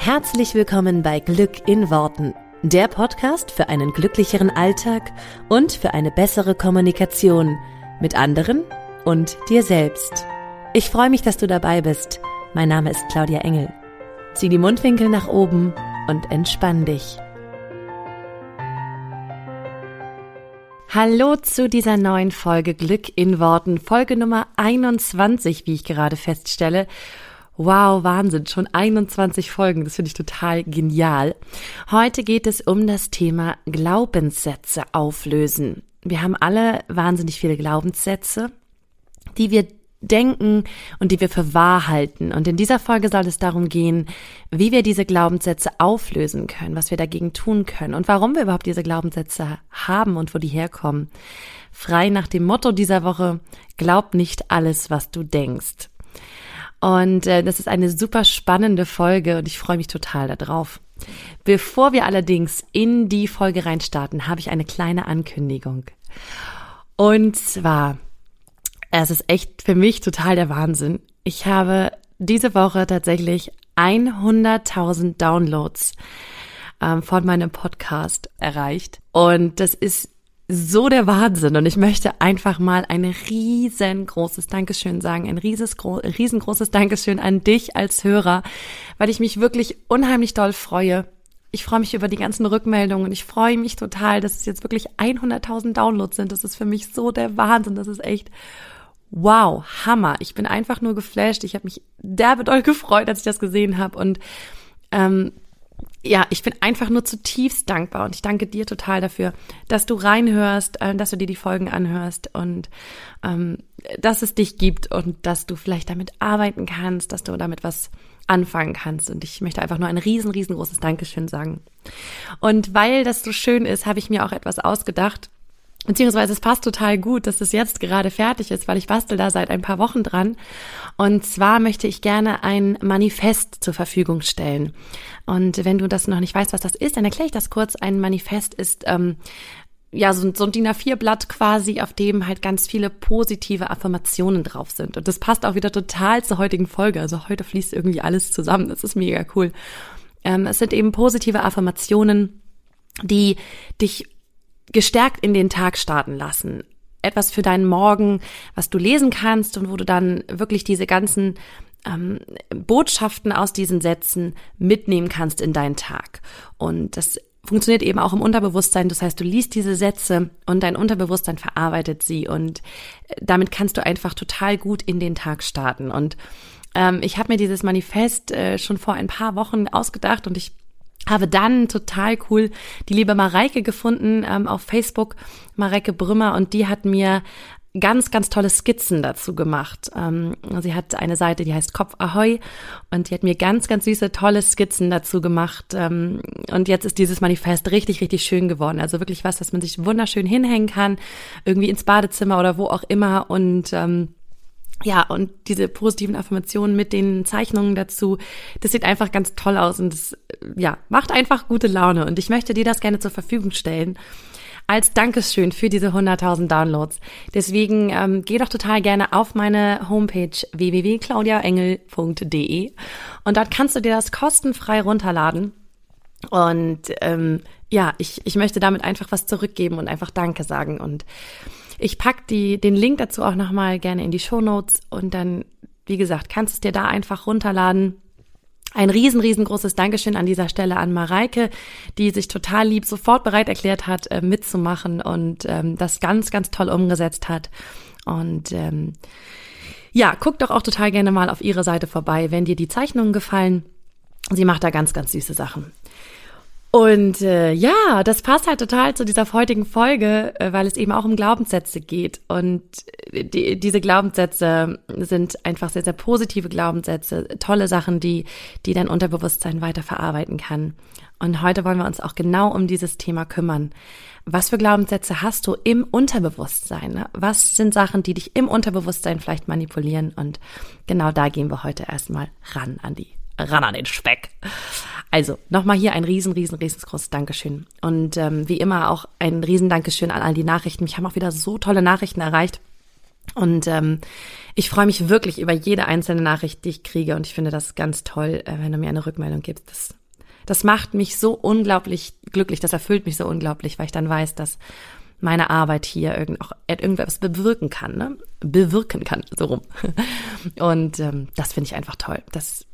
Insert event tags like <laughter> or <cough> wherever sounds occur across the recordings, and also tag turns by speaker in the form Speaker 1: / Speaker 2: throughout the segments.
Speaker 1: Herzlich willkommen bei Glück in Worten, der Podcast für einen glücklicheren Alltag und für eine bessere Kommunikation mit anderen und dir selbst. Ich freue mich, dass du dabei bist. Mein Name ist Claudia Engel. Zieh die Mundwinkel nach oben und entspann dich. Hallo zu dieser neuen Folge Glück in Worten, Folge Nummer 21, wie ich gerade feststelle. Wow, Wahnsinn, schon 21 Folgen, das finde ich total genial. Heute geht es um das Thema Glaubenssätze auflösen. Wir haben alle wahnsinnig viele Glaubenssätze, die wir denken und die wir für wahr halten. Und in dieser Folge soll es darum gehen, wie wir diese Glaubenssätze auflösen können, was wir dagegen tun können und warum wir überhaupt diese Glaubenssätze haben und wo die herkommen. Frei nach dem Motto dieser Woche, glaub nicht alles, was du denkst. Und äh, das ist eine super spannende Folge und ich freue mich total darauf. Bevor wir allerdings in die Folge reinstarten, habe ich eine kleine Ankündigung. Und zwar, es ist echt für mich total der Wahnsinn. Ich habe diese Woche tatsächlich 100.000 Downloads ähm, von meinem Podcast erreicht. Und das ist so der Wahnsinn und ich möchte einfach mal ein riesengroßes Dankeschön sagen, ein riesengroßes Dankeschön an dich als Hörer, weil ich mich wirklich unheimlich doll freue. Ich freue mich über die ganzen Rückmeldungen ich freue mich total, dass es jetzt wirklich 100.000 Downloads sind. Das ist für mich so der Wahnsinn. Das ist echt wow, Hammer. Ich bin einfach nur geflasht. Ich habe mich derbe doll gefreut, als ich das gesehen habe und ähm, ja, ich bin einfach nur zutiefst dankbar und ich danke dir total dafür, dass du reinhörst, äh, dass du dir die Folgen anhörst und ähm, dass es dich gibt und dass du vielleicht damit arbeiten kannst, dass du damit was anfangen kannst. Und ich möchte einfach nur ein riesen, riesengroßes Dankeschön sagen. Und weil das so schön ist, habe ich mir auch etwas ausgedacht, Beziehungsweise es passt total gut, dass es jetzt gerade fertig ist, weil ich bastel da seit ein paar Wochen dran. Und zwar möchte ich gerne ein Manifest zur Verfügung stellen. Und wenn du das noch nicht weißt, was das ist, dann erkläre ich das kurz. Ein Manifest ist ähm, ja so, so ein DIN A4-Blatt quasi, auf dem halt ganz viele positive Affirmationen drauf sind. Und das passt auch wieder total zur heutigen Folge. Also heute fließt irgendwie alles zusammen. Das ist mega cool. Ähm, es sind eben positive Affirmationen, die dich gestärkt in den Tag starten lassen. Etwas für deinen Morgen, was du lesen kannst und wo du dann wirklich diese ganzen ähm, Botschaften aus diesen Sätzen mitnehmen kannst in deinen Tag. Und das funktioniert eben auch im Unterbewusstsein. Das heißt, du liest diese Sätze und dein Unterbewusstsein verarbeitet sie und äh, damit kannst du einfach total gut in den Tag starten. Und ähm, ich habe mir dieses Manifest äh, schon vor ein paar Wochen ausgedacht und ich habe dann total cool die liebe Mareike gefunden ähm, auf Facebook, Mareike Brümmer, und die hat mir ganz, ganz tolle Skizzen dazu gemacht. Ähm, sie hat eine Seite, die heißt Kopf Ahoi und die hat mir ganz, ganz süße, tolle Skizzen dazu gemacht. Ähm, und jetzt ist dieses Manifest richtig, richtig schön geworden. Also wirklich was, was man sich wunderschön hinhängen kann, irgendwie ins Badezimmer oder wo auch immer und ähm, ja, und diese positiven Affirmationen mit den Zeichnungen dazu, das sieht einfach ganz toll aus und das, ja, macht einfach gute Laune. Und ich möchte dir das gerne zur Verfügung stellen als Dankeschön für diese 100.000 Downloads. Deswegen ähm, geh doch total gerne auf meine Homepage www.claudiaengel.de und dort kannst du dir das kostenfrei runterladen. Und ähm, ja, ich, ich möchte damit einfach was zurückgeben und einfach Danke sagen. Und ich pack die, den Link dazu auch nochmal gerne in die Show Notes und dann, wie gesagt, kannst du es dir da einfach runterladen. Ein riesen, riesengroßes Dankeschön an dieser Stelle an Mareike, die sich total lieb sofort bereit erklärt hat, äh, mitzumachen und ähm, das ganz, ganz toll umgesetzt hat. Und ähm, ja, guck doch auch total gerne mal auf ihre Seite vorbei, wenn dir die Zeichnungen gefallen. Sie macht da ganz, ganz süße Sachen. Und äh, ja, das passt halt total zu dieser heutigen Folge, äh, weil es eben auch um Glaubenssätze geht. Und äh, die, diese Glaubenssätze sind einfach sehr, sehr positive Glaubenssätze, tolle Sachen, die, die dein Unterbewusstsein weiter verarbeiten kann. Und heute wollen wir uns auch genau um dieses Thema kümmern. Was für Glaubenssätze hast du im Unterbewusstsein? Was sind Sachen, die dich im Unterbewusstsein vielleicht manipulieren? Und genau da gehen wir heute erstmal ran an die, ran an den Speck. Also nochmal hier ein riesen, riesen, riesengroßes Dankeschön. Und ähm, wie immer auch ein riesen Dankeschön an all die Nachrichten. Mich haben auch wieder so tolle Nachrichten erreicht. Und ähm, ich freue mich wirklich über jede einzelne Nachricht, die ich kriege. Und ich finde das ganz toll, äh, wenn du mir eine Rückmeldung gibst. Das, das macht mich so unglaublich glücklich. Das erfüllt mich so unglaublich, weil ich dann weiß, dass meine Arbeit hier irgend, auch irgendwas bewirken kann, ne? Bewirken kann, so rum. <laughs> Und ähm, das finde ich einfach toll. Das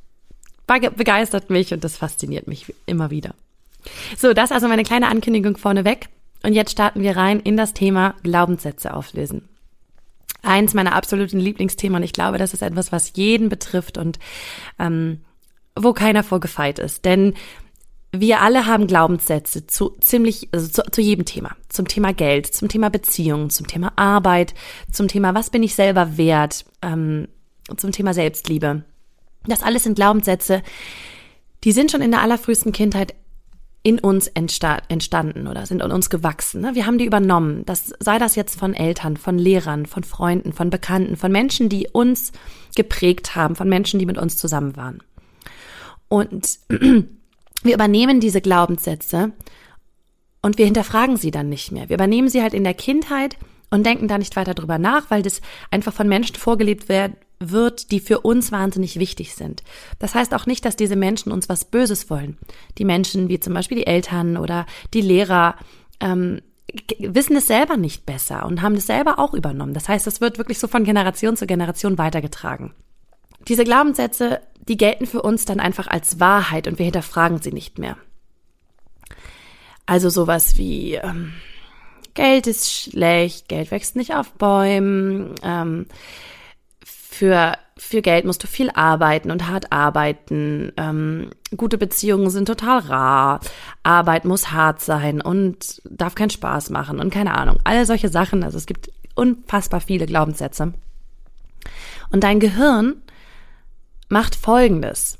Speaker 1: begeistert mich und das fasziniert mich immer wieder. So, das also meine kleine Ankündigung vorneweg. Und jetzt starten wir rein in das Thema Glaubenssätze auflösen. Eins meiner absoluten Lieblingsthemen und ich glaube, das ist etwas, was jeden betrifft und ähm, wo keiner vorgefeit ist. Denn wir alle haben Glaubenssätze zu ziemlich, also zu, zu jedem Thema. Zum Thema Geld, zum Thema Beziehungen, zum Thema Arbeit, zum Thema, was bin ich selber wert, ähm, zum Thema Selbstliebe. Das alles sind Glaubenssätze, die sind schon in der allerfrühesten Kindheit in uns entstanden oder sind in uns gewachsen. Ne? Wir haben die übernommen. Das sei das jetzt von Eltern, von Lehrern, von Freunden, von Bekannten, von Menschen, die uns geprägt haben, von Menschen, die mit uns zusammen waren. Und <clears throat> wir übernehmen diese Glaubenssätze und wir hinterfragen sie dann nicht mehr. Wir übernehmen sie halt in der Kindheit und denken da nicht weiter drüber nach, weil das einfach von Menschen vorgelebt wird, wird, die für uns wahnsinnig wichtig sind. Das heißt auch nicht, dass diese Menschen uns was Böses wollen. Die Menschen, wie zum Beispiel die Eltern oder die Lehrer, ähm, wissen es selber nicht besser und haben es selber auch übernommen. Das heißt, es wird wirklich so von Generation zu Generation weitergetragen. Diese Glaubenssätze, die gelten für uns dann einfach als Wahrheit und wir hinterfragen sie nicht mehr. Also sowas wie ähm, Geld ist schlecht, Geld wächst nicht auf Bäumen, ähm, für, für Geld musst du viel arbeiten und hart arbeiten. Ähm, gute Beziehungen sind total rar. Arbeit muss hart sein und darf keinen Spaß machen und keine Ahnung. Alle solche Sachen. Also es gibt unfassbar viele Glaubenssätze. Und dein Gehirn macht Folgendes.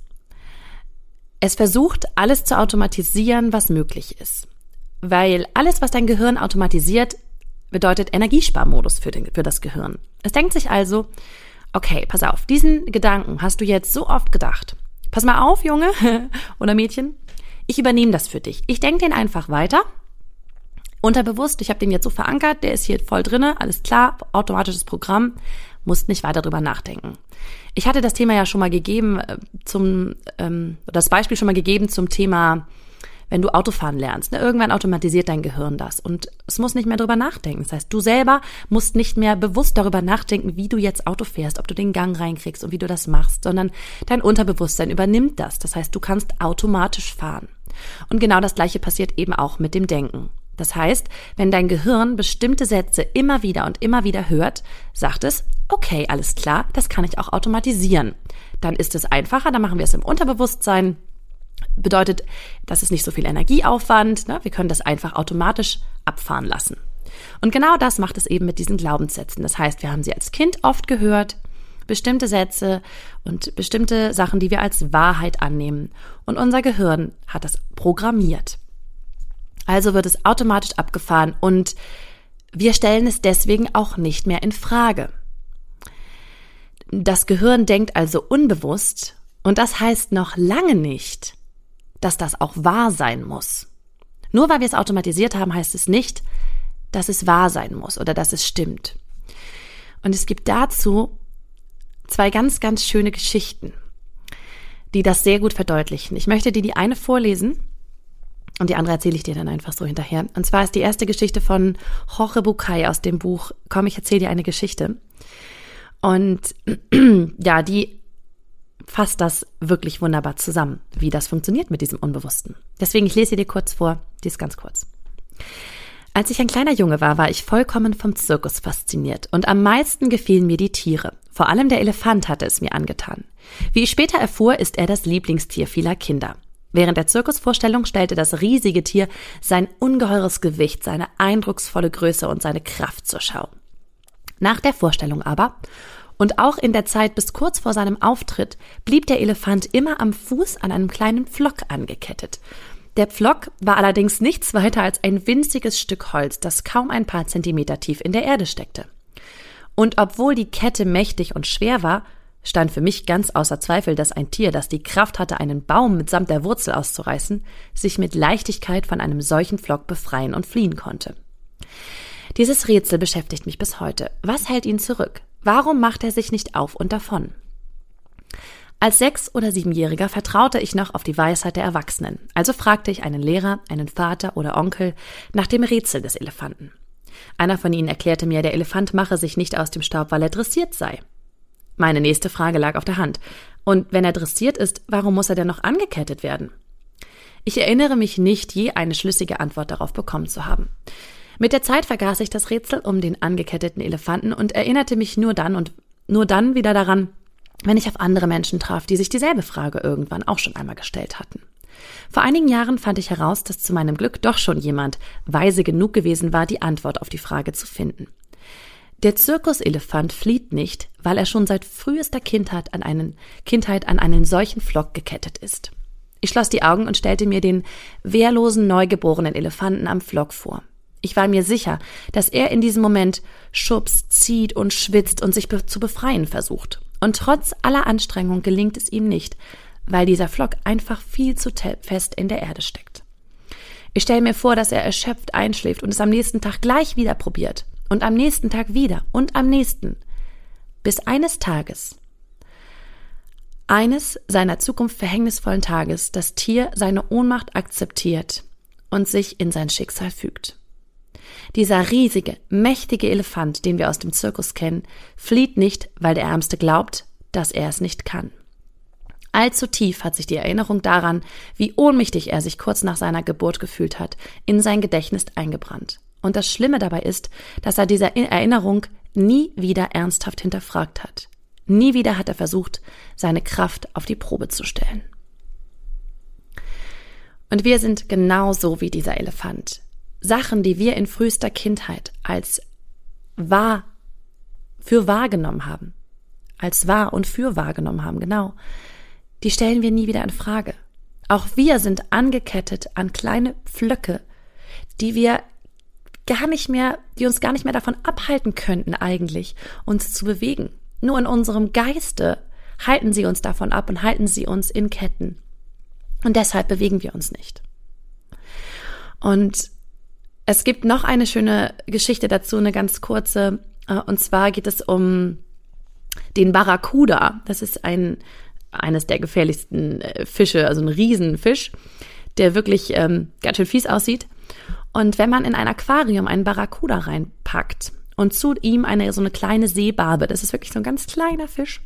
Speaker 1: Es versucht, alles zu automatisieren, was möglich ist. Weil alles, was dein Gehirn automatisiert, bedeutet Energiesparmodus für, den, für das Gehirn. Es denkt sich also, okay, pass auf, diesen Gedanken hast du jetzt so oft gedacht. Pass mal auf, Junge <laughs> oder Mädchen, ich übernehme das für dich. Ich denke den einfach weiter. Unterbewusst, ich habe den jetzt so verankert, der ist hier voll drinne, alles klar, automatisches Programm, musst nicht weiter drüber nachdenken. Ich hatte das Thema ja schon mal gegeben äh, zum, ähm, das Beispiel schon mal gegeben zum Thema wenn du Autofahren lernst. Ne? Irgendwann automatisiert dein Gehirn das und es muss nicht mehr drüber nachdenken. Das heißt, du selber musst nicht mehr bewusst darüber nachdenken, wie du jetzt Auto fährst, ob du den Gang reinkriegst und wie du das machst, sondern dein Unterbewusstsein übernimmt das. Das heißt, du kannst automatisch fahren. Und genau das Gleiche passiert eben auch mit dem Denken. Das heißt, wenn dein Gehirn bestimmte Sätze immer wieder und immer wieder hört, sagt es, okay, alles klar, das kann ich auch automatisieren. Dann ist es einfacher, dann machen wir es im Unterbewusstsein Bedeutet, das ist nicht so viel Energieaufwand. Ne? Wir können das einfach automatisch abfahren lassen. Und genau das macht es eben mit diesen Glaubenssätzen. Das heißt, wir haben sie als Kind oft gehört, bestimmte Sätze und bestimmte Sachen, die wir als Wahrheit annehmen. Und unser Gehirn hat das programmiert. Also wird es automatisch abgefahren und wir stellen es deswegen auch nicht mehr in Frage. Das Gehirn denkt also unbewusst und das heißt noch lange nicht, dass das auch wahr sein muss. Nur weil wir es automatisiert haben, heißt es nicht, dass es wahr sein muss oder dass es stimmt. Und es gibt dazu zwei ganz, ganz schöne Geschichten, die das sehr gut verdeutlichen. Ich möchte dir die eine vorlesen und die andere erzähle ich dir dann einfach so hinterher. Und zwar ist die erste Geschichte von Jorge Bucay aus dem Buch Komm, ich erzähle dir eine Geschichte. Und <clears throat> ja, die fasst das wirklich wunderbar zusammen, wie das funktioniert mit diesem Unbewussten. Deswegen, ich lese dir kurz vor, die ist ganz kurz. Als ich ein kleiner Junge war, war ich vollkommen vom Zirkus fasziniert und am meisten gefielen mir die Tiere. Vor allem der Elefant hatte es mir angetan. Wie ich später erfuhr, ist er das Lieblingstier vieler Kinder. Während der Zirkusvorstellung stellte das riesige Tier sein ungeheures Gewicht, seine eindrucksvolle Größe und seine Kraft zur Schau. Nach der Vorstellung aber und auch in der Zeit bis kurz vor seinem Auftritt blieb der Elefant immer am Fuß an einem kleinen Pflock angekettet. Der Pflock war allerdings nichts weiter als ein winziges Stück Holz, das kaum ein paar Zentimeter tief in der Erde steckte. Und obwohl die Kette mächtig und schwer war, stand für mich ganz außer Zweifel, dass ein Tier, das die Kraft hatte, einen Baum mitsamt der Wurzel auszureißen, sich mit Leichtigkeit von einem solchen Pflock befreien und fliehen konnte. Dieses Rätsel beschäftigt mich bis heute. Was hält ihn zurück? Warum macht er sich nicht auf und davon? Als Sechs- oder Siebenjähriger vertraute ich noch auf die Weisheit der Erwachsenen, also fragte ich einen Lehrer, einen Vater oder Onkel nach dem Rätsel des Elefanten. Einer von ihnen erklärte mir, der Elefant mache sich nicht aus dem Staub, weil er dressiert sei. Meine nächste Frage lag auf der Hand. Und wenn er dressiert ist, warum muss er denn noch angekettet werden? Ich erinnere mich nicht, je eine schlüssige Antwort darauf bekommen zu haben. Mit der Zeit vergaß ich das Rätsel um den angeketteten Elefanten und erinnerte mich nur dann und nur dann wieder daran, wenn ich auf andere Menschen traf, die sich dieselbe Frage irgendwann auch schon einmal gestellt hatten. Vor einigen Jahren fand ich heraus, dass zu meinem Glück doch schon jemand weise genug gewesen war, die Antwort auf die Frage zu finden. Der Zirkuselefant flieht nicht, weil er schon seit frühester Kindheit an einen, Kindheit an einen solchen Flock gekettet ist. Ich schloss die Augen und stellte mir den wehrlosen, neugeborenen Elefanten am Flock vor. Ich war mir sicher, dass er in diesem Moment schubst, zieht und schwitzt und sich be zu befreien versucht. Und trotz aller Anstrengung gelingt es ihm nicht, weil dieser Flock einfach viel zu fest in der Erde steckt. Ich stelle mir vor, dass er erschöpft einschläft und es am nächsten Tag gleich wieder probiert und am nächsten Tag wieder und am nächsten, bis eines Tages, eines seiner Zukunft verhängnisvollen Tages, das Tier seine Ohnmacht akzeptiert und sich in sein Schicksal fügt. Dieser riesige, mächtige Elefant, den wir aus dem Zirkus kennen, flieht nicht, weil der Ärmste glaubt, dass er es nicht kann. Allzu tief hat sich die Erinnerung daran, wie ohnmächtig er sich kurz nach seiner Geburt gefühlt hat, in sein Gedächtnis eingebrannt. Und das Schlimme dabei ist, dass er diese Erinnerung nie wieder ernsthaft hinterfragt hat. Nie wieder hat er versucht, seine Kraft auf die Probe zu stellen. Und wir sind genauso wie dieser Elefant. Sachen, die wir in frühester Kindheit als wahr für wahrgenommen haben, als wahr und für wahrgenommen haben, genau, die stellen wir nie wieder in Frage. Auch wir sind angekettet an kleine Pflöcke, die wir gar nicht mehr, die uns gar nicht mehr davon abhalten könnten eigentlich, uns zu bewegen. Nur in unserem Geiste halten sie uns davon ab und halten sie uns in Ketten. Und deshalb bewegen wir uns nicht. Und es gibt noch eine schöne Geschichte dazu, eine ganz kurze. Äh, und zwar geht es um den Barracuda. Das ist ein, eines der gefährlichsten äh, Fische, also ein Riesenfisch, der wirklich ähm, ganz schön fies aussieht. Und wenn man in ein Aquarium einen Barracuda reinpackt und zu ihm eine so eine kleine Seebarbe, das ist wirklich so ein ganz kleiner Fisch,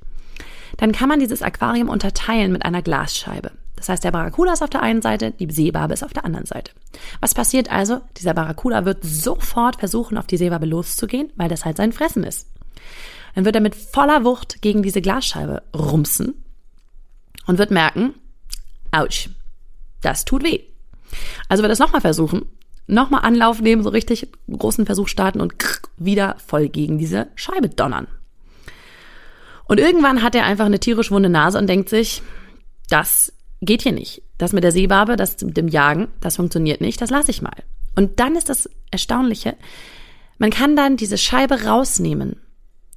Speaker 1: dann kann man dieses Aquarium unterteilen mit einer Glasscheibe. Das heißt, der Barracuda ist auf der einen Seite, die Seebarbe ist auf der anderen Seite. Was passiert also? Dieser Barracuda wird sofort versuchen, auf die Seebarbe loszugehen, weil das halt sein Fressen ist. Dann wird er mit voller Wucht gegen diese Glasscheibe rumsen und wird merken, ouch, das tut weh. Also wird er es nochmal versuchen, nochmal Anlauf nehmen, so richtig großen Versuch starten und wieder voll gegen diese Scheibe donnern. Und irgendwann hat er einfach eine tierisch wunde Nase und denkt sich, das geht hier nicht. Das mit der Seebarbe, das mit dem Jagen, das funktioniert nicht, das lasse ich mal. Und dann ist das Erstaunliche, man kann dann diese Scheibe rausnehmen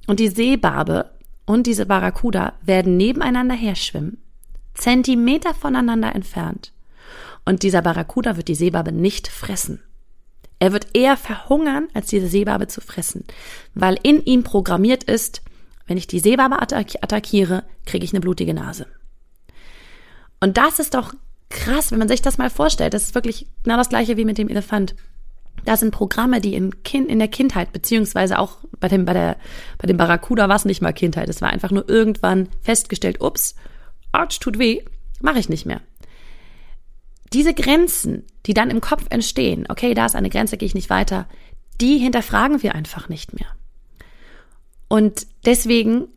Speaker 1: und die Seebarbe und diese Barracuda werden nebeneinander herschwimmen, Zentimeter voneinander entfernt. Und dieser Barracuda wird die Seebarbe nicht fressen. Er wird eher verhungern, als diese Seebarbe zu fressen, weil in ihm programmiert ist, wenn ich die Seebarbe attackiere, kriege ich eine blutige Nase. Und das ist doch krass, wenn man sich das mal vorstellt. Das ist wirklich genau das gleiche wie mit dem Elefant. Das sind Programme, die in, kind, in der Kindheit, beziehungsweise auch bei dem, bei der, bei dem Barracuda war es nicht mal Kindheit. Es war einfach nur irgendwann festgestellt, ups, Arch tut weh, mache ich nicht mehr. Diese Grenzen, die dann im Kopf entstehen, okay, da ist eine Grenze, gehe ich nicht weiter, die hinterfragen wir einfach nicht mehr. Und deswegen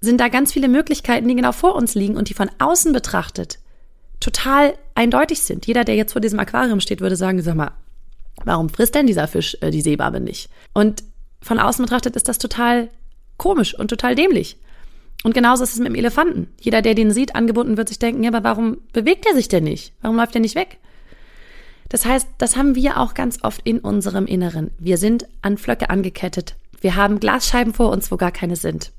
Speaker 1: sind da ganz viele Möglichkeiten, die genau vor uns liegen und die von außen betrachtet total eindeutig sind. Jeder, der jetzt vor diesem Aquarium steht, würde sagen, sag mal, warum frisst denn dieser Fisch äh, die Seebarbe nicht? Und von außen betrachtet ist das total komisch und total dämlich. Und genauso ist es mit dem Elefanten. Jeder, der den sieht, angebunden wird sich denken, ja, aber warum bewegt er sich denn nicht? Warum läuft er nicht weg? Das heißt, das haben wir auch ganz oft in unserem Inneren. Wir sind an Flöcke angekettet. Wir haben Glasscheiben vor uns, wo gar keine sind.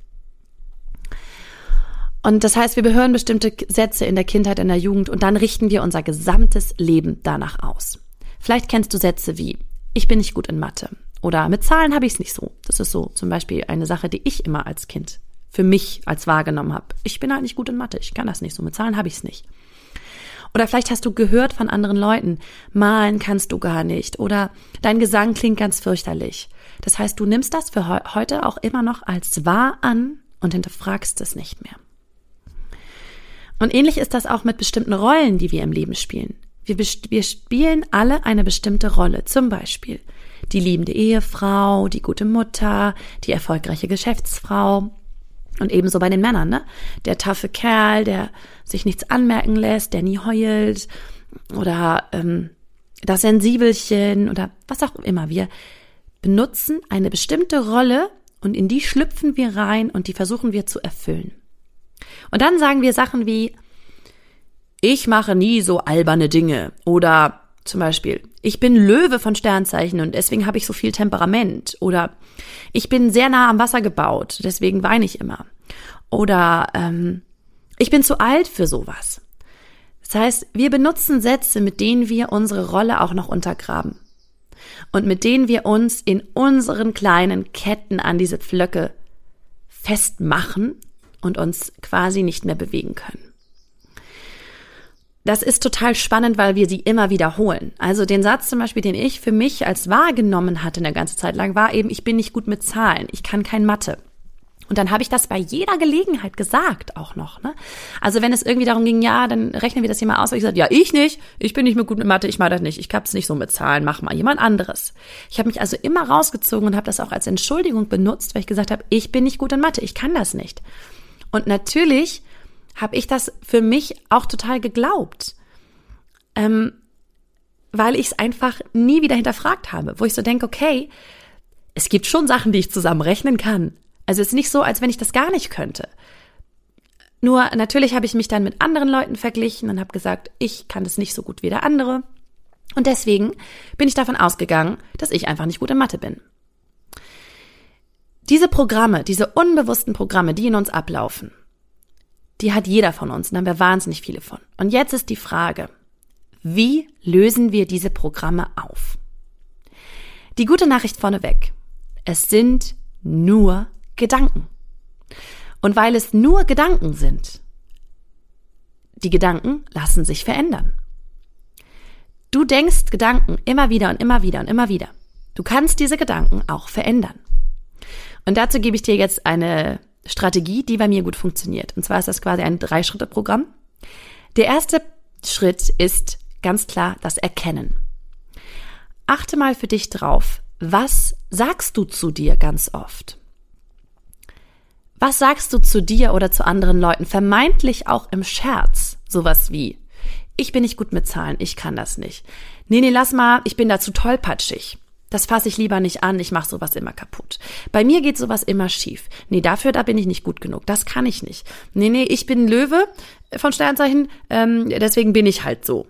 Speaker 1: Und das heißt, wir behören bestimmte Sätze in der Kindheit, in der Jugend und dann richten wir unser gesamtes Leben danach aus. Vielleicht kennst du Sätze wie, ich bin nicht gut in Mathe Oder mit Zahlen habe ich es nicht so. Das ist so zum Beispiel eine Sache, die ich immer als Kind für mich als wahrgenommen habe. Ich bin halt nicht gut in Mathe, ich kann das nicht so. Mit Zahlen habe ich es nicht. Oder vielleicht hast du gehört von anderen Leuten, malen kannst du gar nicht oder dein Gesang klingt ganz fürchterlich. Das heißt, du nimmst das für heute auch immer noch als wahr an und hinterfragst es nicht mehr. Und ähnlich ist das auch mit bestimmten Rollen, die wir im Leben spielen. Wir, wir spielen alle eine bestimmte Rolle. Zum Beispiel die liebende Ehefrau, die gute Mutter, die erfolgreiche Geschäftsfrau, und ebenso bei den Männern, ne? Der taffe Kerl, der sich nichts anmerken lässt, der nie heult oder ähm, das Sensibelchen oder was auch immer. Wir benutzen eine bestimmte Rolle und in die schlüpfen wir rein und die versuchen wir zu erfüllen. Und dann sagen wir Sachen wie, ich mache nie so alberne Dinge oder zum Beispiel, ich bin Löwe von Sternzeichen und deswegen habe ich so viel Temperament. Oder ich bin sehr nah am Wasser gebaut, deswegen weine ich immer. Oder ähm, ich bin zu alt für sowas. Das heißt, wir benutzen Sätze, mit denen wir unsere Rolle auch noch untergraben. Und mit denen wir uns in unseren kleinen Ketten an diese Pflöcke festmachen und uns quasi nicht mehr bewegen können das ist total spannend, weil wir sie immer wiederholen. Also den Satz zum Beispiel, den ich für mich als wahrgenommen hatte eine ganze Zeit lang, war eben, ich bin nicht gut mit Zahlen, ich kann kein Mathe. Und dann habe ich das bei jeder Gelegenheit gesagt, auch noch. Ne? Also wenn es irgendwie darum ging, ja, dann rechnen wir das hier mal aus. Ich gesagt, ja, ich nicht, ich bin nicht mehr gut mit Mathe, ich mache das nicht, ich hab's nicht so mit Zahlen, mach mal jemand anderes. Ich habe mich also immer rausgezogen und habe das auch als Entschuldigung benutzt, weil ich gesagt habe, ich bin nicht gut in Mathe, ich kann das nicht. Und natürlich habe ich das für mich auch total geglaubt. Ähm, weil ich es einfach nie wieder hinterfragt habe, wo ich so denke, okay, es gibt schon Sachen, die ich zusammenrechnen kann. Also es ist nicht so, als wenn ich das gar nicht könnte. Nur natürlich habe ich mich dann mit anderen Leuten verglichen und habe gesagt, ich kann das nicht so gut wie der andere. Und deswegen bin ich davon ausgegangen, dass ich einfach nicht gut in Mathe bin. Diese Programme, diese unbewussten Programme, die in uns ablaufen, die hat jeder von uns, da haben wir wahnsinnig viele von. Und jetzt ist die Frage, wie lösen wir diese Programme auf? Die gute Nachricht vorneweg. Es sind nur Gedanken. Und weil es nur Gedanken sind, die Gedanken lassen sich verändern. Du denkst Gedanken immer wieder und immer wieder und immer wieder. Du kannst diese Gedanken auch verändern. Und dazu gebe ich dir jetzt eine Strategie, die bei mir gut funktioniert. Und zwar ist das quasi ein Drei-Schritte-Programm. Der erste Schritt ist ganz klar das Erkennen. Achte mal für dich drauf, was sagst du zu dir ganz oft? Was sagst du zu dir oder zu anderen Leuten? Vermeintlich auch im Scherz. Sowas wie, ich bin nicht gut mit Zahlen, ich kann das nicht. Nee, nee, lass mal, ich bin da zu tollpatschig. Das fasse ich lieber nicht an, ich mache sowas immer kaputt. Bei mir geht sowas immer schief. Nee, dafür, da bin ich nicht gut genug. Das kann ich nicht. Nee, nee, ich bin Löwe von Sternzeichen, ähm, deswegen bin ich halt so.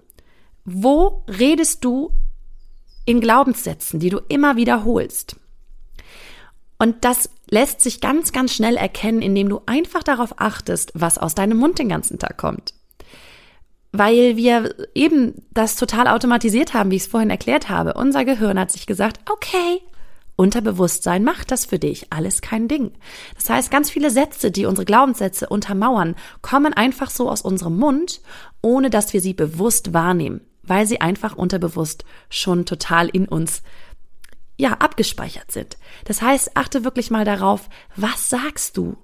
Speaker 1: Wo redest du in Glaubenssätzen, die du immer wiederholst? Und das lässt sich ganz, ganz schnell erkennen, indem du einfach darauf achtest, was aus deinem Mund den ganzen Tag kommt weil wir eben das total automatisiert haben, wie ich es vorhin erklärt habe. Unser Gehirn hat sich gesagt, okay, Unterbewusstsein macht das für dich, alles kein Ding. Das heißt, ganz viele Sätze, die unsere Glaubenssätze untermauern, kommen einfach so aus unserem Mund, ohne dass wir sie bewusst wahrnehmen, weil sie einfach unterbewusst schon total in uns ja, abgespeichert sind. Das heißt, achte wirklich mal darauf, was sagst du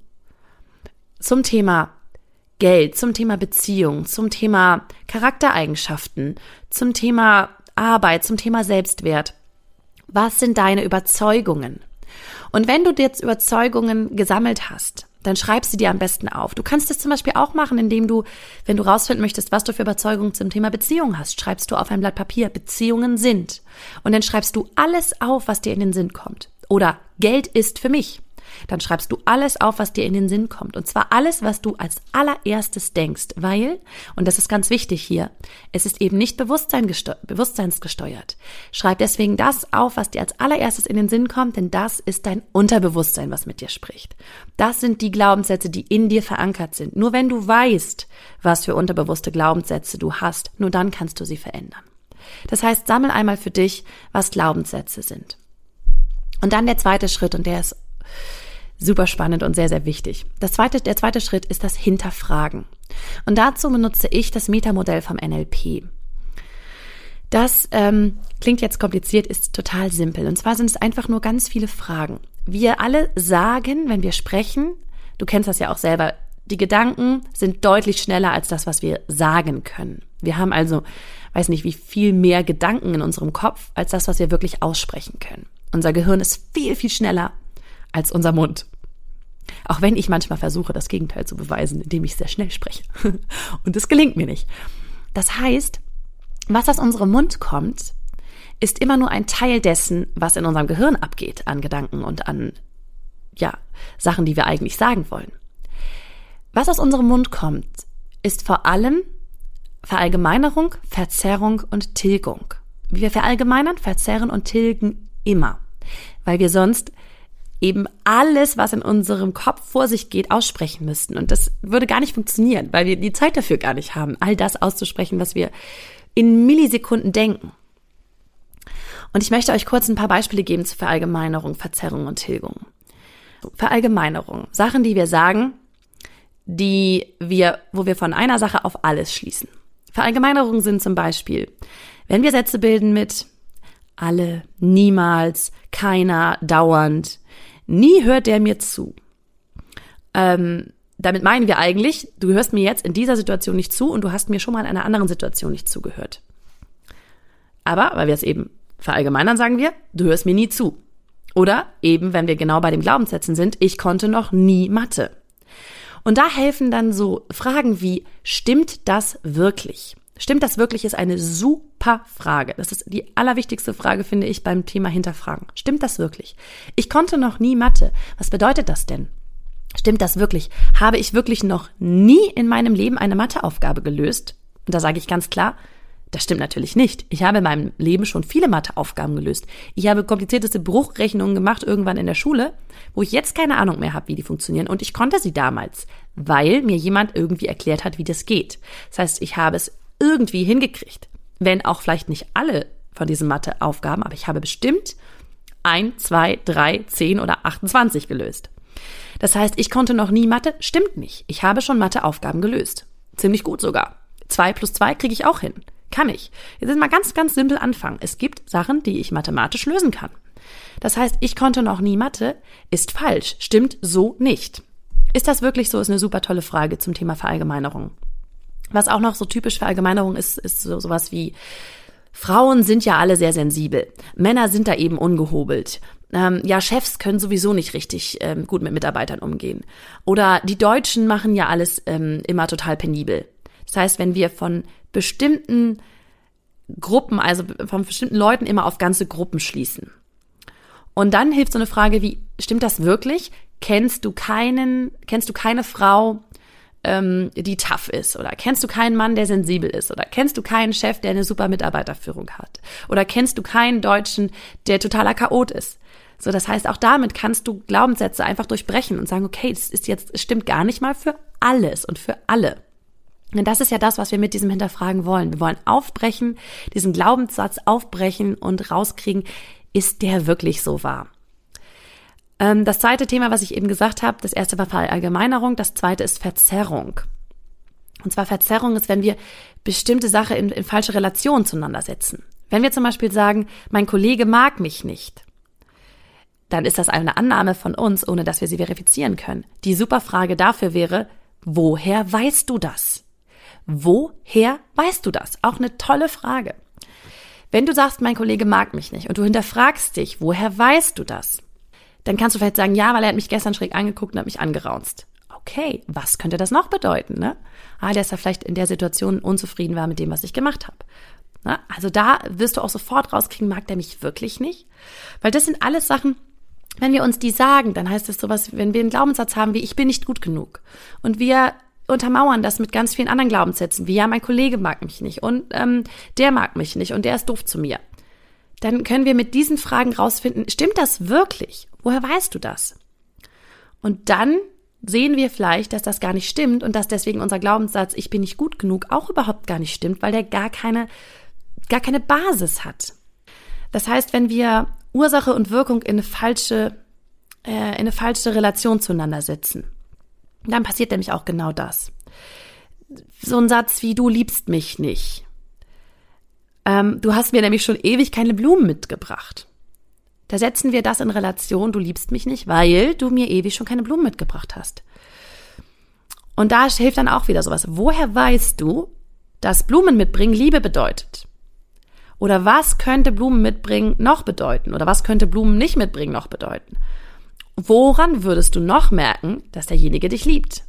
Speaker 1: zum Thema Geld, zum Thema Beziehung, zum Thema Charaktereigenschaften, zum Thema Arbeit, zum Thema Selbstwert. Was sind deine Überzeugungen? Und wenn du jetzt Überzeugungen gesammelt hast, dann schreibst du dir am besten auf. Du kannst das zum Beispiel auch machen, indem du, wenn du rausfinden möchtest, was du für Überzeugungen zum Thema Beziehung hast, schreibst du auf ein Blatt Papier, Beziehungen sind. Und dann schreibst du alles auf, was dir in den Sinn kommt. Oder Geld ist für mich dann schreibst du alles auf, was dir in den Sinn kommt. Und zwar alles, was du als allererstes denkst, weil, und das ist ganz wichtig hier, es ist eben nicht Bewusstsein bewusstseinsgesteuert. Schreib deswegen das auf, was dir als allererstes in den Sinn kommt, denn das ist dein Unterbewusstsein, was mit dir spricht. Das sind die Glaubenssätze, die in dir verankert sind. Nur wenn du weißt, was für unterbewusste Glaubenssätze du hast, nur dann kannst du sie verändern. Das heißt, sammel einmal für dich, was Glaubenssätze sind. Und dann der zweite Schritt, und der ist super spannend und sehr, sehr wichtig. Das zweite, der zweite Schritt ist das Hinterfragen. Und dazu benutze ich das Metamodell vom NLP. Das ähm, klingt jetzt kompliziert, ist total simpel. Und zwar sind es einfach nur ganz viele Fragen. Wir alle sagen, wenn wir sprechen, du kennst das ja auch selber, die Gedanken sind deutlich schneller als das, was wir sagen können. Wir haben also, weiß nicht, wie viel mehr Gedanken in unserem Kopf als das, was wir wirklich aussprechen können. Unser Gehirn ist viel, viel schneller als unser Mund. Auch wenn ich manchmal versuche, das Gegenteil zu beweisen, indem ich sehr schnell spreche. <laughs> Und es gelingt mir nicht. Das heißt, was aus unserem Mund kommt, ist immer nur ein Teil dessen, was in unserem Gehirn abgeht an Gedanken und an, ja, Sachen, die wir eigentlich sagen wollen. Was aus unserem Mund kommt, ist vor allem Verallgemeinerung, Verzerrung und Tilgung. Wir verallgemeinern, verzerren und tilgen immer, weil wir sonst eben alles, was in unserem Kopf vor sich geht, aussprechen müssten. Und das würde gar nicht funktionieren, weil wir die Zeit dafür gar nicht haben, all das auszusprechen, was wir in Millisekunden denken. Und ich möchte euch kurz ein paar Beispiele geben zur Verallgemeinerung, Verzerrung und Tilgung. Verallgemeinerung. Sachen, die wir sagen, die wir, wo wir von einer Sache auf alles schließen. Verallgemeinerungen sind zum Beispiel, wenn wir Sätze bilden mit alle, niemals, keiner, dauernd, Nie hört der mir zu. Ähm, damit meinen wir eigentlich, du hörst mir jetzt in dieser Situation nicht zu und du hast mir schon mal in einer anderen Situation nicht zugehört. Aber, weil wir es eben verallgemeinern, sagen wir, du hörst mir nie zu. Oder eben, wenn wir genau bei den Glaubenssätzen sind, ich konnte noch nie Mathe. Und da helfen dann so Fragen wie, stimmt das wirklich? Stimmt das wirklich ist eine super Frage. Das ist die allerwichtigste Frage, finde ich, beim Thema Hinterfragen. Stimmt das wirklich? Ich konnte noch nie Mathe. Was bedeutet das denn? Stimmt das wirklich? Habe ich wirklich noch nie in meinem Leben eine Matheaufgabe gelöst? Und da sage ich ganz klar, das stimmt natürlich nicht. Ich habe in meinem Leben schon viele Matheaufgaben gelöst. Ich habe komplizierteste Bruchrechnungen gemacht irgendwann in der Schule, wo ich jetzt keine Ahnung mehr habe, wie die funktionieren. Und ich konnte sie damals, weil mir jemand irgendwie erklärt hat, wie das geht. Das heißt, ich habe es irgendwie hingekriegt. Wenn auch vielleicht nicht alle von diesen Matheaufgaben, aber ich habe bestimmt ein, zwei, drei, zehn oder 28 gelöst. Das heißt, ich konnte noch nie Mathe, stimmt nicht. Ich habe schon Matheaufgaben gelöst. Ziemlich gut sogar. Zwei plus zwei kriege ich auch hin. Kann ich. Jetzt ist mal ganz, ganz simpel anfangen. Es gibt Sachen, die ich mathematisch lösen kann. Das heißt, ich konnte noch nie Mathe, ist falsch, stimmt so nicht. Ist das wirklich so, ist eine super tolle Frage zum Thema Verallgemeinerung. Was auch noch so typisch für Allgemeinerung ist, ist so, sowas wie Frauen sind ja alle sehr sensibel. Männer sind da eben ungehobelt. Ähm, ja, Chefs können sowieso nicht richtig ähm, gut mit Mitarbeitern umgehen. Oder die Deutschen machen ja alles ähm, immer total penibel. Das heißt, wenn wir von bestimmten Gruppen, also von bestimmten Leuten immer auf ganze Gruppen schließen. Und dann hilft so eine Frage wie, stimmt das wirklich? Kennst du keinen, kennst du keine Frau, ähm, die tough ist? Oder kennst du keinen Mann, der sensibel ist? Oder kennst du keinen Chef, der eine super Mitarbeiterführung hat? Oder kennst du keinen Deutschen, der totaler Chaot ist? So, das heißt, auch damit kannst du Glaubenssätze einfach durchbrechen und sagen, okay, das ist jetzt, es stimmt gar nicht mal für alles und für alle. Und das ist ja das, was wir mit diesem Hinterfragen wollen. Wir wollen aufbrechen, diesen Glaubenssatz aufbrechen und rauskriegen, ist der wirklich so wahr? Ähm, das zweite Thema, was ich eben gesagt habe, das erste war Verallgemeinerung, das zweite ist Verzerrung. Und zwar Verzerrung ist, wenn wir bestimmte Sache in, in falsche Relation zueinander setzen. Wenn wir zum Beispiel sagen, mein Kollege mag mich nicht, dann ist das eine Annahme von uns, ohne dass wir sie verifizieren können. Die super Frage dafür wäre, woher weißt du das? Woher weißt du das? Auch eine tolle Frage. Wenn du sagst, mein Kollege mag mich nicht und du hinterfragst dich, woher weißt du das? Dann kannst du vielleicht sagen, ja, weil er hat mich gestern schräg angeguckt und hat mich angeraunzt. Okay, was könnte das noch bedeuten? Ne? Ah, ist ja vielleicht in der Situation unzufrieden war mit dem, was ich gemacht habe. Ne? Also da wirst du auch sofort rauskriegen, mag der mich wirklich nicht? Weil das sind alles Sachen, wenn wir uns die sagen, dann heißt es sowas, wenn wir einen Glaubenssatz haben wie ich bin nicht gut genug und wir untermauern das mit ganz vielen anderen Glaubenssätzen, wie ja, mein Kollege mag mich nicht und ähm, der mag mich nicht und der ist doof zu mir. Dann können wir mit diesen Fragen rausfinden, stimmt das wirklich? Woher weißt du das? Und dann sehen wir vielleicht, dass das gar nicht stimmt und dass deswegen unser Glaubenssatz, ich bin nicht gut genug, auch überhaupt gar nicht stimmt, weil der gar keine, gar keine Basis hat. Das heißt, wenn wir Ursache und Wirkung in eine falsche, äh, in eine falsche Relation zueinander setzen. Dann passiert nämlich auch genau das. So ein Satz wie du liebst mich nicht. Ähm, du hast mir nämlich schon ewig keine Blumen mitgebracht. Da setzen wir das in Relation, du liebst mich nicht, weil du mir ewig schon keine Blumen mitgebracht hast. Und da hilft dann auch wieder sowas. Woher weißt du, dass Blumen mitbringen Liebe bedeutet? Oder was könnte Blumen mitbringen noch bedeuten? Oder was könnte Blumen nicht mitbringen noch bedeuten? Woran würdest du noch merken, dass derjenige dich liebt?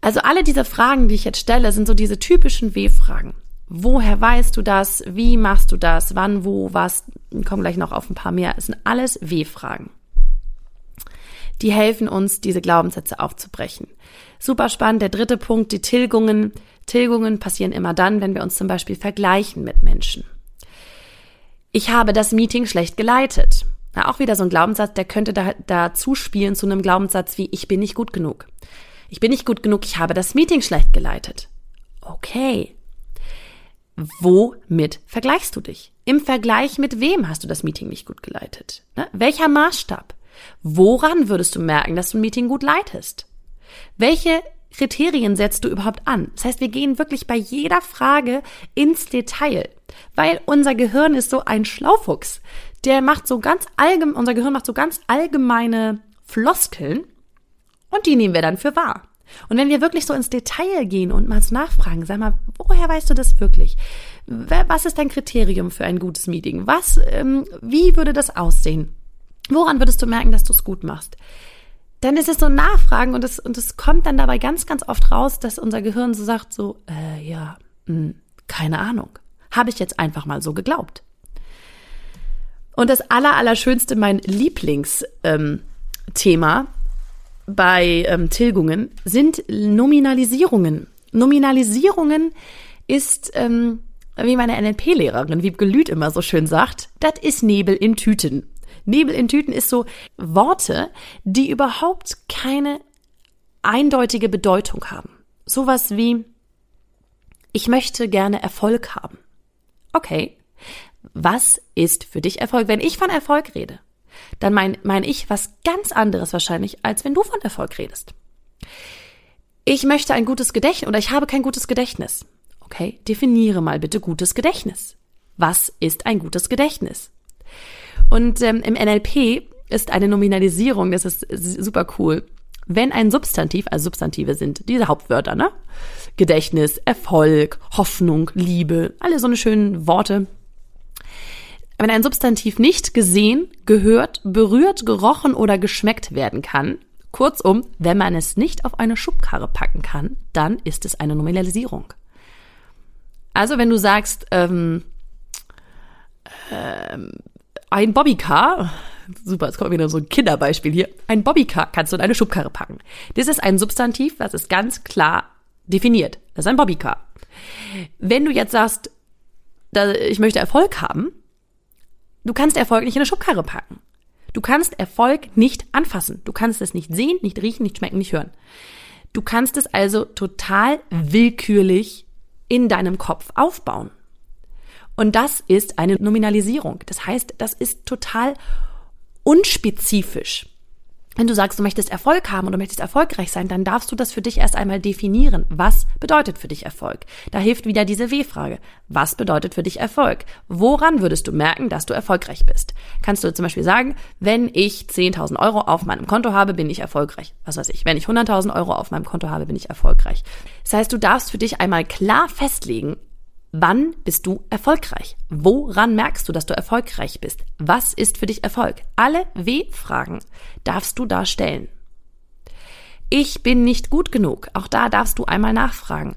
Speaker 1: Also alle diese Fragen, die ich jetzt stelle, sind so diese typischen W-Fragen. Woher weißt du das? Wie machst du das? Wann, wo, was? Ich komme gleich noch auf ein paar mehr. Es sind alles W-Fragen. Die helfen uns, diese Glaubenssätze aufzubrechen. Super spannend. Der dritte Punkt, die Tilgungen. Tilgungen passieren immer dann, wenn wir uns zum Beispiel vergleichen mit Menschen. Ich habe das Meeting schlecht geleitet. Na, auch wieder so ein Glaubenssatz, der könnte da, da zuspielen zu einem Glaubenssatz wie ich bin nicht gut genug. Ich bin nicht gut genug, ich habe das Meeting schlecht geleitet. Okay, Womit vergleichst du dich? Im Vergleich mit wem hast du das Meeting nicht gut geleitet? Ne? Welcher Maßstab? Woran würdest du merken, dass du ein Meeting gut leitest? Welche Kriterien setzt du überhaupt an? Das heißt, wir gehen wirklich bei jeder Frage ins Detail, weil unser Gehirn ist so ein Schlaufuchs. Der macht so ganz allgemein, unser Gehirn macht so ganz allgemeine Floskeln und die nehmen wir dann für wahr. Und wenn wir wirklich so ins Detail gehen und mal nachfragen, sag mal, woher weißt du das wirklich? Was ist dein Kriterium für ein gutes Meeting? Was, ähm, wie würde das aussehen? Woran würdest du merken, dass du es gut machst? Dann ist es so Nachfragen und es, und es kommt dann dabei ganz, ganz oft raus, dass unser Gehirn so sagt, so, äh, ja, mh, hm, keine Ahnung. Habe ich jetzt einfach mal so geglaubt. Und das Allerallerschönste, mein Lieblingsthema, ähm, bei ähm, Tilgungen sind Nominalisierungen. Nominalisierungen ist, ähm, wie meine NLP-Lehrerin Wiebke Lüth immer so schön sagt, das ist Nebel in Tüten. Nebel in Tüten ist so Worte, die überhaupt keine eindeutige Bedeutung haben. Sowas wie, ich möchte gerne Erfolg haben. Okay. Was ist für dich Erfolg? Wenn ich von Erfolg rede, dann meine mein ich was ganz anderes wahrscheinlich, als wenn du von Erfolg redest. Ich möchte ein gutes Gedächtnis oder ich habe kein gutes Gedächtnis. Okay, definiere mal bitte gutes Gedächtnis. Was ist ein gutes Gedächtnis? Und ähm, im NLP ist eine Nominalisierung, das ist super cool. Wenn ein Substantiv, also Substantive sind diese Hauptwörter, ne? Gedächtnis, Erfolg, Hoffnung, Liebe, alle so eine schönen Worte, wenn ein Substantiv nicht gesehen, gehört, berührt, gerochen oder geschmeckt werden kann, kurzum, wenn man es nicht auf eine Schubkarre packen kann, dann ist es eine Nominalisierung. Also wenn du sagst, ähm, ähm, ein Bobbycar, super, jetzt kommt wieder so ein Kinderbeispiel hier, ein Bobbycar kannst du in eine Schubkarre packen. Das ist ein Substantiv, das ist ganz klar definiert. Das ist ein Bobbycar. Wenn du jetzt sagst, ich möchte Erfolg haben, Du kannst Erfolg nicht in eine Schubkarre packen. Du kannst Erfolg nicht anfassen. Du kannst es nicht sehen, nicht riechen, nicht schmecken, nicht hören. Du kannst es also total willkürlich in deinem Kopf aufbauen. Und das ist eine Nominalisierung. Das heißt, das ist total unspezifisch. Wenn du sagst, du möchtest Erfolg haben du möchtest erfolgreich sein, dann darfst du das für dich erst einmal definieren. Was bedeutet für dich Erfolg? Da hilft wieder diese W-Frage. Was bedeutet für dich Erfolg? Woran würdest du merken, dass du erfolgreich bist? Kannst du zum Beispiel sagen, wenn ich 10.000 Euro auf meinem Konto habe, bin ich erfolgreich. Was weiß ich, wenn ich 100.000 Euro auf meinem Konto habe, bin ich erfolgreich. Das heißt, du darfst für dich einmal klar festlegen, Wann bist du erfolgreich? Woran merkst du, dass du erfolgreich bist? Was ist für dich Erfolg? Alle W-Fragen darfst du da stellen. Ich bin nicht gut genug. Auch da darfst du einmal nachfragen.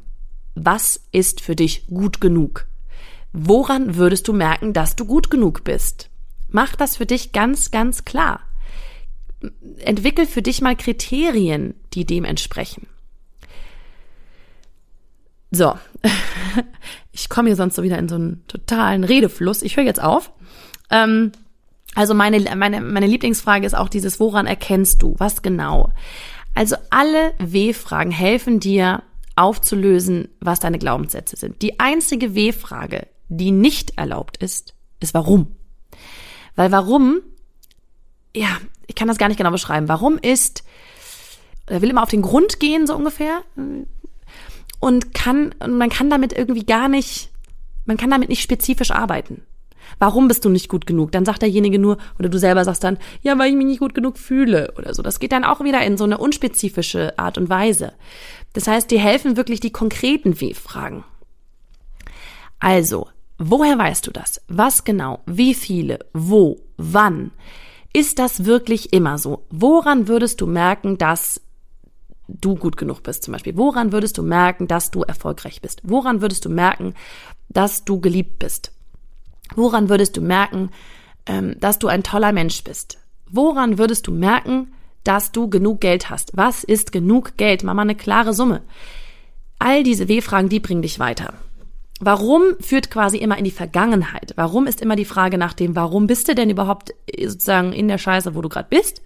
Speaker 1: Was ist für dich gut genug? Woran würdest du merken, dass du gut genug bist? Mach das für dich ganz, ganz klar. Entwickel für dich mal Kriterien, die dem entsprechen. So, <laughs> ich komme hier sonst so wieder in so einen totalen Redefluss. Ich höre jetzt auf. Ähm, also meine, meine, meine Lieblingsfrage ist auch dieses, woran erkennst du? Was genau? Also alle W-Fragen helfen dir aufzulösen, was deine Glaubenssätze sind. Die einzige W-Frage, die nicht erlaubt ist, ist warum. Weil warum? Ja, ich kann das gar nicht genau beschreiben. Warum ist, er will immer auf den Grund gehen, so ungefähr. Und kann, und man kann damit irgendwie gar nicht, man kann damit nicht spezifisch arbeiten. Warum bist du nicht gut genug? Dann sagt derjenige nur, oder du selber sagst dann, ja, weil ich mich nicht gut genug fühle oder so. Das geht dann auch wieder in so eine unspezifische Art und Weise. Das heißt, dir helfen wirklich die konkreten W-Fragen. Also, woher weißt du das? Was genau? Wie viele? Wo? Wann? Ist das wirklich immer so? Woran würdest du merken, dass du gut genug bist zum Beispiel? Woran würdest du merken, dass du erfolgreich bist? Woran würdest du merken, dass du geliebt bist? Woran würdest du merken, ähm, dass du ein toller Mensch bist? Woran würdest du merken, dass du genug Geld hast? Was ist genug Geld? Mach mal eine klare Summe. All diese W-Fragen, die bringen dich weiter. Warum führt quasi immer in die Vergangenheit? Warum ist immer die Frage nach dem, warum bist du denn überhaupt äh, sozusagen in der Scheiße, wo du gerade bist?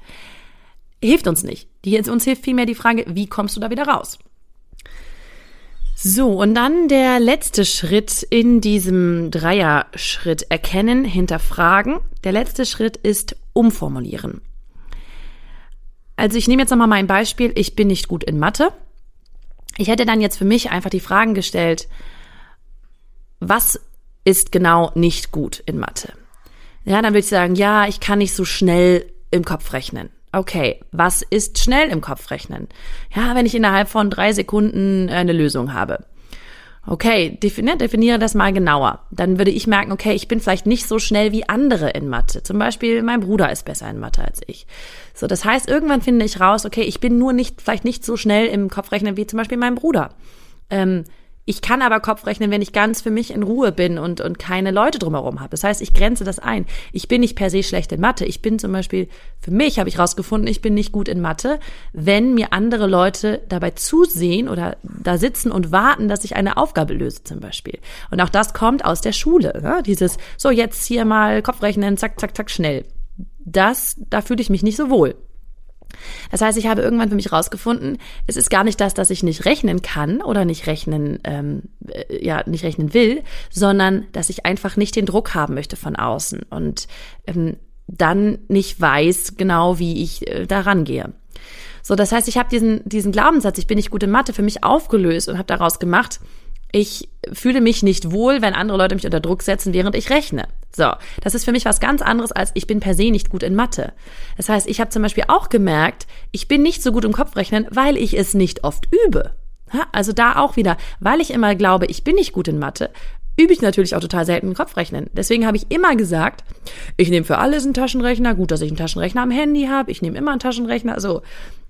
Speaker 1: Hilft uns nicht. Die, uns hilft vielmehr die Frage, wie kommst du da wieder raus? So, und dann der letzte Schritt in diesem Dreier-Schritt. Erkennen, hinterfragen. Der letzte Schritt ist umformulieren. Also ich nehme jetzt nochmal mein Beispiel. Ich bin nicht gut in Mathe. Ich hätte dann jetzt für mich einfach die Fragen gestellt, was ist genau nicht gut in Mathe? Ja, dann würde ich sagen, ja, ich kann nicht so schnell im Kopf rechnen. Okay, was ist schnell im Kopf rechnen? Ja, wenn ich innerhalb von drei Sekunden eine Lösung habe. Okay, definiere, definiere das mal genauer. Dann würde ich merken, okay, ich bin vielleicht nicht so schnell wie andere in Mathe. Zum Beispiel, mein Bruder ist besser in Mathe als ich. So, das heißt, irgendwann finde ich raus, okay, ich bin nur nicht, vielleicht nicht so schnell im Kopfrechnen wie zum Beispiel mein Bruder. Ähm, ich kann aber Kopf rechnen, wenn ich ganz für mich in Ruhe bin und, und keine Leute drumherum habe. Das heißt, ich grenze das ein. Ich bin nicht per se schlecht in Mathe. Ich bin zum Beispiel, für mich habe ich rausgefunden, ich bin nicht gut in Mathe, wenn mir andere Leute dabei zusehen oder da sitzen und warten, dass ich eine Aufgabe löse zum Beispiel. Und auch das kommt aus der Schule. Ne? Dieses, so jetzt hier mal Kopfrechnen, zack, zack, zack, schnell. Das, da fühle ich mich nicht so wohl. Das heißt, ich habe irgendwann für mich rausgefunden, es ist gar nicht das, dass ich nicht rechnen kann oder nicht rechnen, ähm, äh, ja, nicht rechnen will, sondern dass ich einfach nicht den Druck haben möchte von außen und ähm, dann nicht weiß genau, wie ich äh, daran gehe. So, das heißt, ich habe diesen, diesen Glaubenssatz, ich bin nicht gut in Mathe, für mich aufgelöst und habe daraus gemacht, ich fühle mich nicht wohl, wenn andere Leute mich unter Druck setzen, während ich rechne. So, das ist für mich was ganz anderes als ich bin per se nicht gut in Mathe. Das heißt, ich habe zum Beispiel auch gemerkt, ich bin nicht so gut im Kopfrechnen, weil ich es nicht oft übe. Also da auch wieder, weil ich immer glaube, ich bin nicht gut in Mathe, übe ich natürlich auch total selten im Kopfrechnen. Deswegen habe ich immer gesagt, ich nehme für alles einen Taschenrechner. Gut, dass ich einen Taschenrechner am Handy habe. Ich nehme immer einen Taschenrechner. So,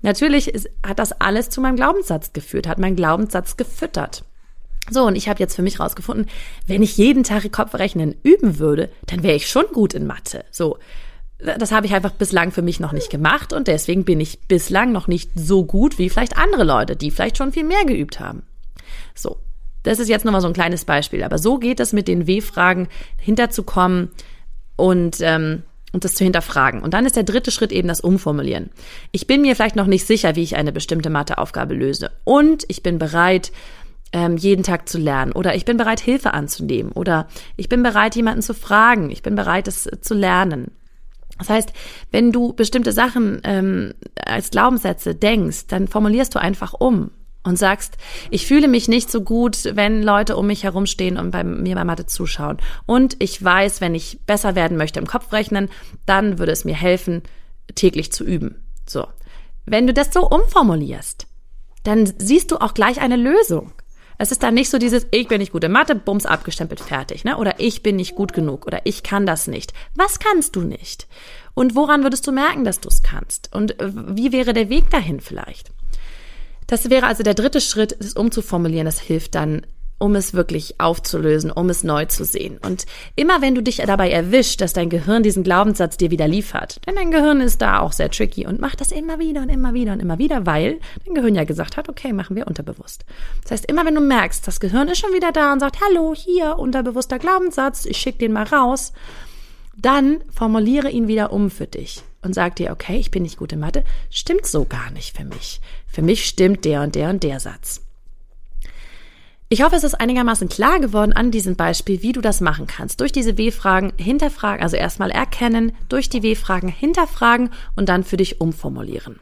Speaker 1: natürlich ist, hat das alles zu meinem Glaubenssatz geführt, hat meinen Glaubenssatz gefüttert. So, und ich habe jetzt für mich rausgefunden, wenn ich jeden Tag Kopfrechnen üben würde, dann wäre ich schon gut in Mathe. So, das habe ich einfach bislang für mich noch nicht gemacht und deswegen bin ich bislang noch nicht so gut wie vielleicht andere Leute, die vielleicht schon viel mehr geübt haben. So, das ist jetzt nochmal so ein kleines Beispiel, aber so geht es mit den W-Fragen hinterzukommen und ähm, und das zu hinterfragen. Und dann ist der dritte Schritt eben das Umformulieren. Ich bin mir vielleicht noch nicht sicher, wie ich eine bestimmte Matheaufgabe löse. Und ich bin bereit, ähm, jeden Tag zu lernen oder ich bin bereit, Hilfe anzunehmen oder ich bin bereit, jemanden zu fragen, ich bin bereit, es zu lernen. Das heißt, wenn du bestimmte Sachen ähm, als Glaubenssätze denkst, dann formulierst du einfach um und sagst, ich fühle mich nicht so gut, wenn Leute um mich herumstehen und bei mir bei Mathe zuschauen. Und ich weiß, wenn ich besser werden möchte im Kopfrechnen, dann würde es mir helfen, täglich zu üben. So. Wenn du das so umformulierst, dann siehst du auch gleich eine Lösung. Es ist dann nicht so dieses, ich bin nicht gut in Mathe, bums, abgestempelt, fertig, ne? Oder ich bin nicht gut genug oder ich kann das nicht. Was kannst du nicht? Und woran würdest du merken, dass du es kannst? Und äh, wie wäre der Weg dahin vielleicht? Das wäre also der dritte Schritt, das umzuformulieren. Das hilft dann um es wirklich aufzulösen, um es neu zu sehen. Und immer wenn du dich dabei erwischt, dass dein Gehirn diesen Glaubenssatz dir wieder liefert, denn dein Gehirn ist da auch sehr tricky und macht das immer wieder und immer wieder und immer wieder, weil dein Gehirn ja gesagt hat, okay, machen wir unterbewusst. Das heißt, immer wenn du merkst, das Gehirn ist schon wieder da und sagt, hallo, hier, unterbewusster Glaubenssatz, ich schick den mal raus, dann formuliere ihn wieder um für dich und sag dir, okay, ich bin nicht gut in Mathe, stimmt so gar nicht für mich. Für mich stimmt der und der und der Satz. Ich hoffe, es ist einigermaßen klar geworden an diesem Beispiel, wie du das machen kannst. Durch diese W-Fragen hinterfragen, also erstmal erkennen, durch die W-Fragen hinterfragen und dann für dich umformulieren.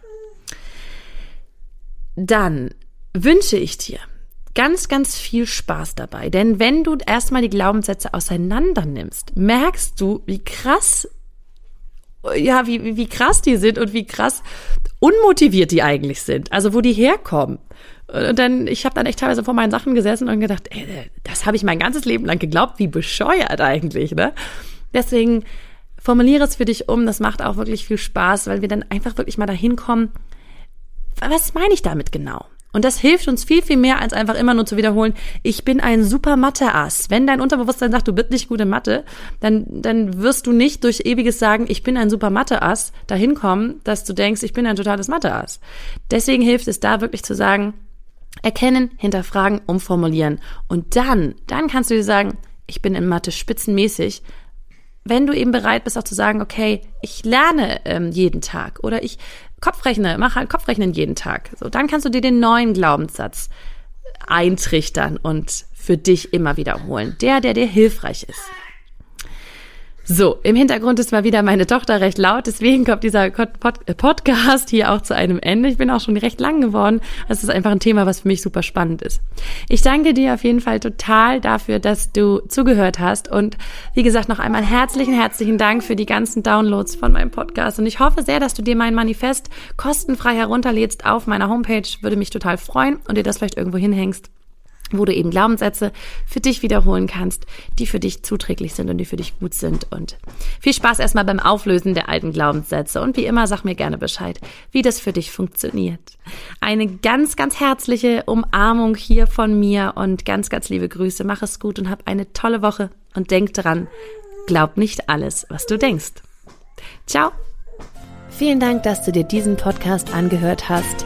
Speaker 1: Dann wünsche ich dir ganz, ganz viel Spaß dabei. Denn wenn du erstmal die Glaubenssätze auseinander nimmst, merkst du, wie krass, ja, wie, wie krass die sind und wie krass unmotiviert die eigentlich sind. Also wo die herkommen. Und dann, ich habe dann echt teilweise vor meinen Sachen gesessen und gedacht, ey, das habe ich mein ganzes Leben lang geglaubt, wie bescheuert eigentlich, ne? Deswegen formuliere es für dich um, das macht auch wirklich viel Spaß, weil wir dann einfach wirklich mal dahin kommen, was meine ich damit genau? Und das hilft uns viel, viel mehr, als einfach immer nur zu wiederholen, ich bin ein super Mathe-Ass. Wenn dein Unterbewusstsein sagt, du bist nicht gut in Mathe, dann, dann wirst du nicht durch ewiges Sagen, ich bin ein super Mathe-Ass, dahin kommen, dass du denkst, ich bin ein totales Mathe-Ass. Deswegen hilft es da wirklich zu sagen, Erkennen, hinterfragen, umformulieren. Und dann, dann kannst du dir sagen, ich bin in Mathe spitzenmäßig. Wenn du eben bereit bist, auch zu sagen, okay, ich lerne ähm, jeden Tag oder ich Kopfrechne, mache halt Kopfrechnen jeden Tag. So, dann kannst du dir den neuen Glaubenssatz eintrichtern und für dich immer wiederholen. Der, der dir hilfreich ist. So, im Hintergrund ist mal wieder meine Tochter recht laut, deswegen kommt dieser äh, Podcast hier auch zu einem Ende. Ich bin auch schon recht lang geworden. Es ist einfach ein Thema, was für mich super spannend ist. Ich danke dir auf jeden Fall total dafür, dass du zugehört hast und wie gesagt noch einmal herzlichen, herzlichen Dank für die ganzen Downloads von meinem Podcast und ich hoffe sehr, dass du dir mein Manifest kostenfrei herunterlädst auf meiner Homepage. Würde mich total freuen und dir das vielleicht irgendwo hinhängst wo du eben Glaubenssätze für dich wiederholen kannst, die für dich zuträglich sind und die für dich gut sind. Und viel Spaß erstmal beim Auflösen der alten Glaubenssätze. Und wie immer, sag mir gerne Bescheid, wie das für dich funktioniert. Eine ganz, ganz herzliche Umarmung hier von mir und ganz, ganz liebe Grüße. Mach es gut und hab eine tolle Woche. Und denk dran, glaub nicht alles, was du denkst. Ciao. Vielen Dank, dass du dir diesen Podcast angehört hast.